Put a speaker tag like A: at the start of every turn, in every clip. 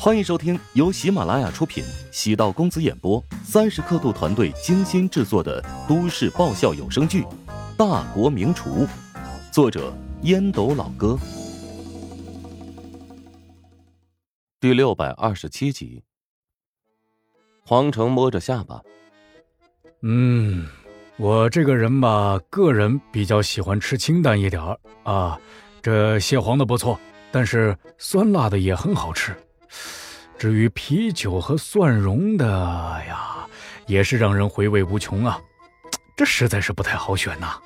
A: 欢迎收听由喜马拉雅出品、喜道公子演播、三十刻度团队精心制作的都市爆笑有声剧《大国名厨》，作者烟斗老哥，第六百二十七集。黄成摸着下巴，
B: 嗯，我这个人吧，个人比较喜欢吃清淡一点儿啊。这蟹黄的不错，但是酸辣的也很好吃。至于啤酒和蒜蓉的呀，也是让人回味无穷啊！这实在是不太好选呐。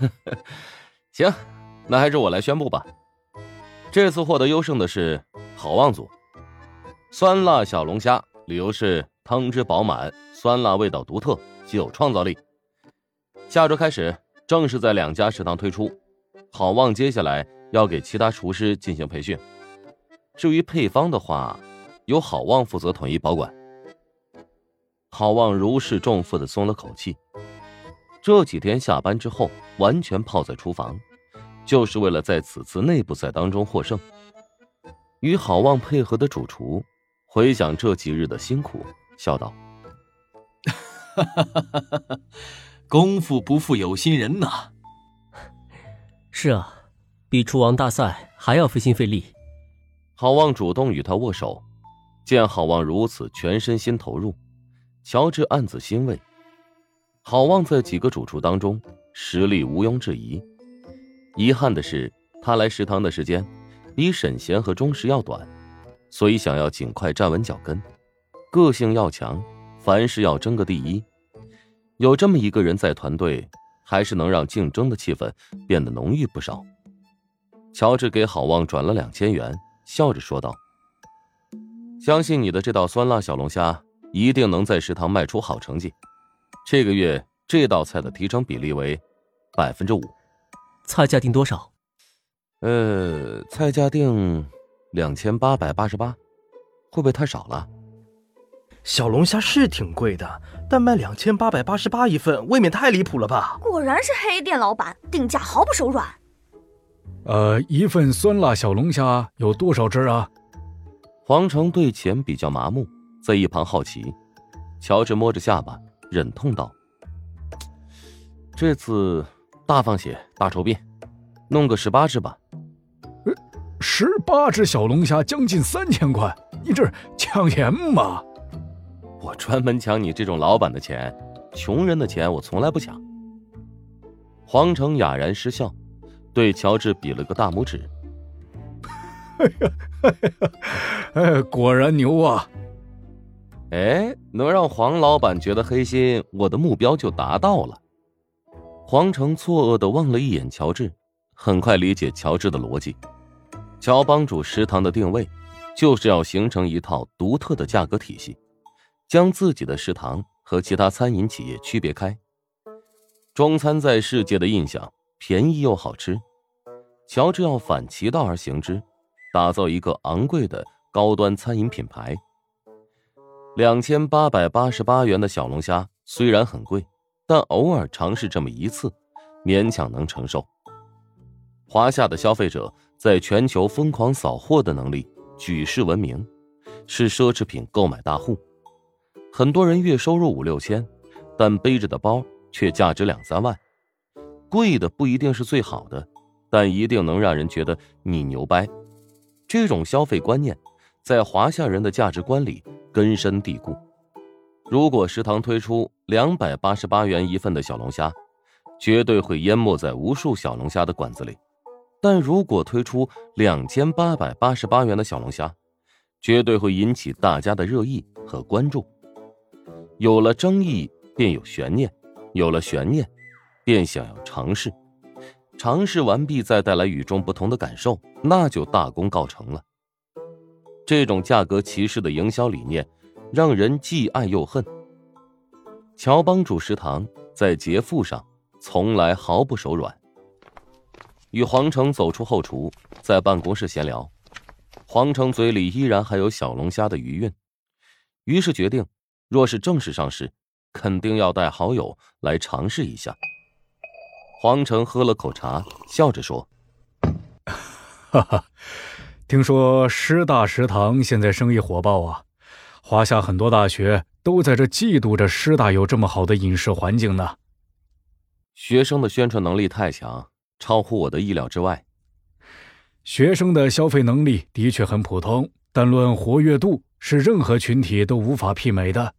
A: 行，那还是我来宣布吧。这次获得优胜的是好望组，酸辣小龙虾，理由是汤汁饱满，酸辣味道独特，极有创造力。下周开始正式在两家食堂推出，好望接下来要给其他厨师进行培训。至于配方的话，由好望负责统一保管。好望如释重负的松了口气，这几天下班之后完全泡在厨房，就是为了在此次内部赛当中获胜。与好望配合的主厨回想这几日的辛苦，笑道：“
C: 哈哈哈哈哈，功夫不负有心人呐。
D: 是啊，比厨王大赛还要费心费力。”
A: 郝望主动与他握手，见郝望如此全身心投入，乔治暗自欣慰。郝望在几个主厨当中实力毋庸置疑，遗憾的是他来食堂的时间比沈贤和钟石要短，所以想要尽快站稳脚跟，个性要强，凡事要争个第一。有这么一个人在团队，还是能让竞争的气氛变得浓郁不少。乔治给郝望转了两千元。笑着说道：“相信你的这道酸辣小龙虾一定能在食堂卖出好成绩。这个月这道菜的提成比例为百分之五。
D: 菜价定多少？
A: 呃，菜价定两千八百八十八，会不会太少了？
E: 小龙虾是挺贵的，但卖两千八百八十八一份，未免太离谱了吧？
F: 果然是黑店老板，定价毫不手软。”
B: 呃，一份酸辣小龙虾有多少只啊？
A: 黄成对钱比较麻木，在一旁好奇。乔治摸着下巴，忍痛道：“这次大放血，大筹便，弄个十八只吧。”
B: 十八只小龙虾，将近三千块，你这抢钱吗？
A: 我专门抢你这种老板的钱，穷人的钱我从来不抢。黄成哑然失笑。对乔治比了个大拇指。
B: 哎呀，哎，果然牛啊！
A: 哎，能让黄老板觉得黑心，我的目标就达到了。黄成错愕的望了一眼乔治，很快理解乔治的逻辑。乔帮主食堂的定位，就是要形成一套独特的价格体系，将自己的食堂和其他餐饮企业区别开。中餐在世界的印象，便宜又好吃。乔治要反其道而行之，打造一个昂贵的高端餐饮品牌。两千八百八十八元的小龙虾虽然很贵，但偶尔尝试这么一次，勉强能承受。华夏的消费者在全球疯狂扫货的能力举世闻名，是奢侈品购买大户。很多人月收入五六千，但背着的包却价值两三万。贵的不一定是最好的。但一定能让人觉得你牛掰，这种消费观念在华夏人的价值观里根深蒂固。如果食堂推出两百八十八元一份的小龙虾，绝对会淹没在无数小龙虾的馆子里；但如果推出两千八百八十八元的小龙虾，绝对会引起大家的热议和关注。有了争议，便有悬念；有了悬念，便想要尝试。尝试完毕，再带来与众不同的感受，那就大功告成了。这种价格歧视的营销理念，让人既爱又恨。乔帮主食堂在劫富上从来毫不手软。与黄成走出后厨，在办公室闲聊，黄成嘴里依然还有小龙虾的余韵，于是决定，若是正式上市，肯定要带好友来尝试一下。黄成喝了口茶，笑着说：“
B: 哈哈，听说师大食堂现在生意火爆啊，华夏很多大学都在这嫉妒着师大有这么好的饮食环境呢。
A: 学生的宣传能力太强，超乎我的意料之外。
B: 学生的消费能力的确很普通，但论活跃度是任何群体都无法媲美的。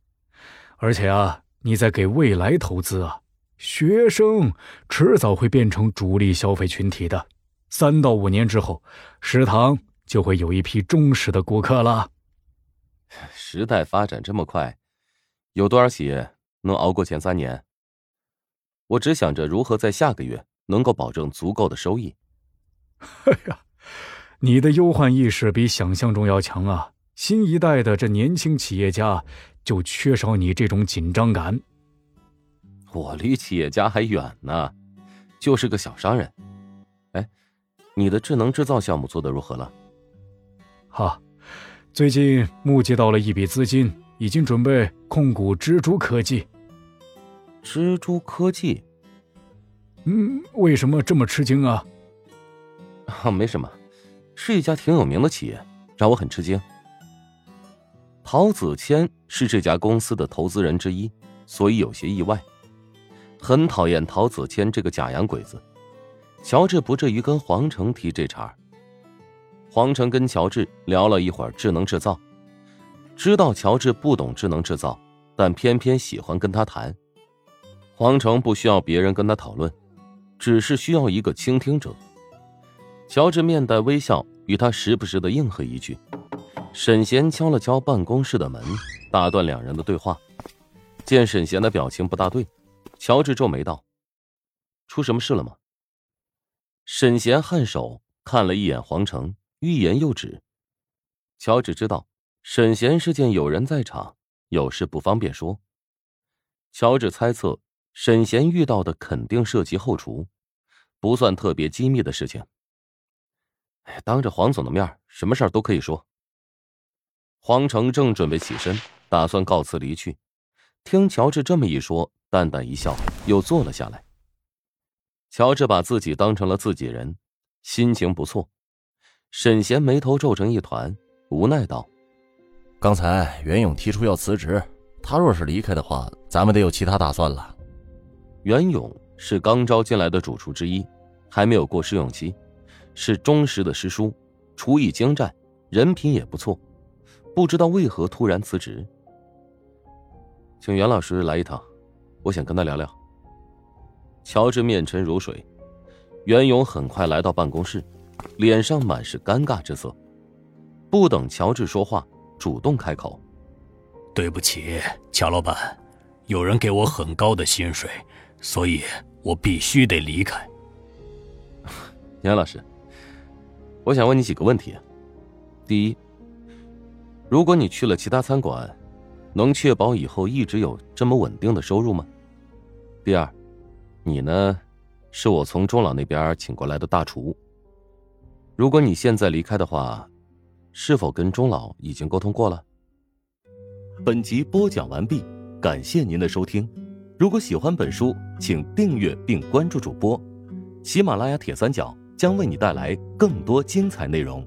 B: 而且啊，你在给未来投资啊，学生迟早会变成主力消费群体的。三到五年之后，食堂就会有一批忠实的顾客了。
A: 时代发展这么快，有多少企业能熬过前三年？我只想着如何在下个月能够保证足够的收益。
B: 哎呀，你的忧患意识比想象中要强啊！新一代的这年轻企业家就缺少你这种紧张感。
A: 我离企业家还远呢，就是个小商人。哎，你的智能制造项目做的如何了？
B: 哈，最近募集到了一笔资金，已经准备控股蜘蛛科技。
A: 蜘蛛科技，
B: 嗯，为什么这么吃惊啊？
A: 啊，没什么，是一家挺有名的企业，让我很吃惊。陶子谦是这家公司的投资人之一，所以有些意外。很讨厌陶子谦这个假洋鬼子。乔治不至于跟黄成提这茬。黄成跟乔治聊了一会儿智能制造，知道乔治不懂智能制造，但偏偏喜欢跟他谈。黄成不需要别人跟他讨论，只是需要一个倾听者。乔治面带微笑，与他时不时的应和一句。沈贤敲了敲办公室的门，打断两人的对话。见沈贤的表情不大对，乔治皱眉道：“出什么事了吗？”沈贤颔首看了一眼黄成，欲言又止。乔治知道沈贤是见有人在场，有事不方便说。乔治猜测沈贤遇到的肯定涉及后厨，不算特别机密的事情。当着黄总的面，什么事儿都可以说。黄成正准备起身，打算告辞离去，听乔治这么一说，淡淡一笑，又坐了下来。乔治把自己当成了自己人，心情不错。沈贤眉头皱成一团，无奈道：“
G: 刚才袁勇提出要辞职，他若是离开的话，咱们得有其他打算了。”
A: 袁勇是刚招进来的主厨之一，还没有过试用期，是忠实的师叔，厨艺精湛，人品也不错。不知道为何突然辞职，请袁老师来一趟，我想跟他聊聊。乔治面沉如水，袁勇很快来到办公室，脸上满是尴尬之色。不等乔治说话，主动开口：“
H: 对不起，乔老板，有人给我很高的薪水，所以我必须得离开。”
A: 袁老师，我想问你几个问题。第一。如果你去了其他餐馆，能确保以后一直有这么稳定的收入吗？第二，你呢，是我从钟老那边请过来的大厨。如果你现在离开的话，是否跟钟老已经沟通过了？
I: 本集播讲完毕，感谢您的收听。如果喜欢本书，请订阅并关注主播，喜马拉雅铁三角将为你带来更多精彩内容。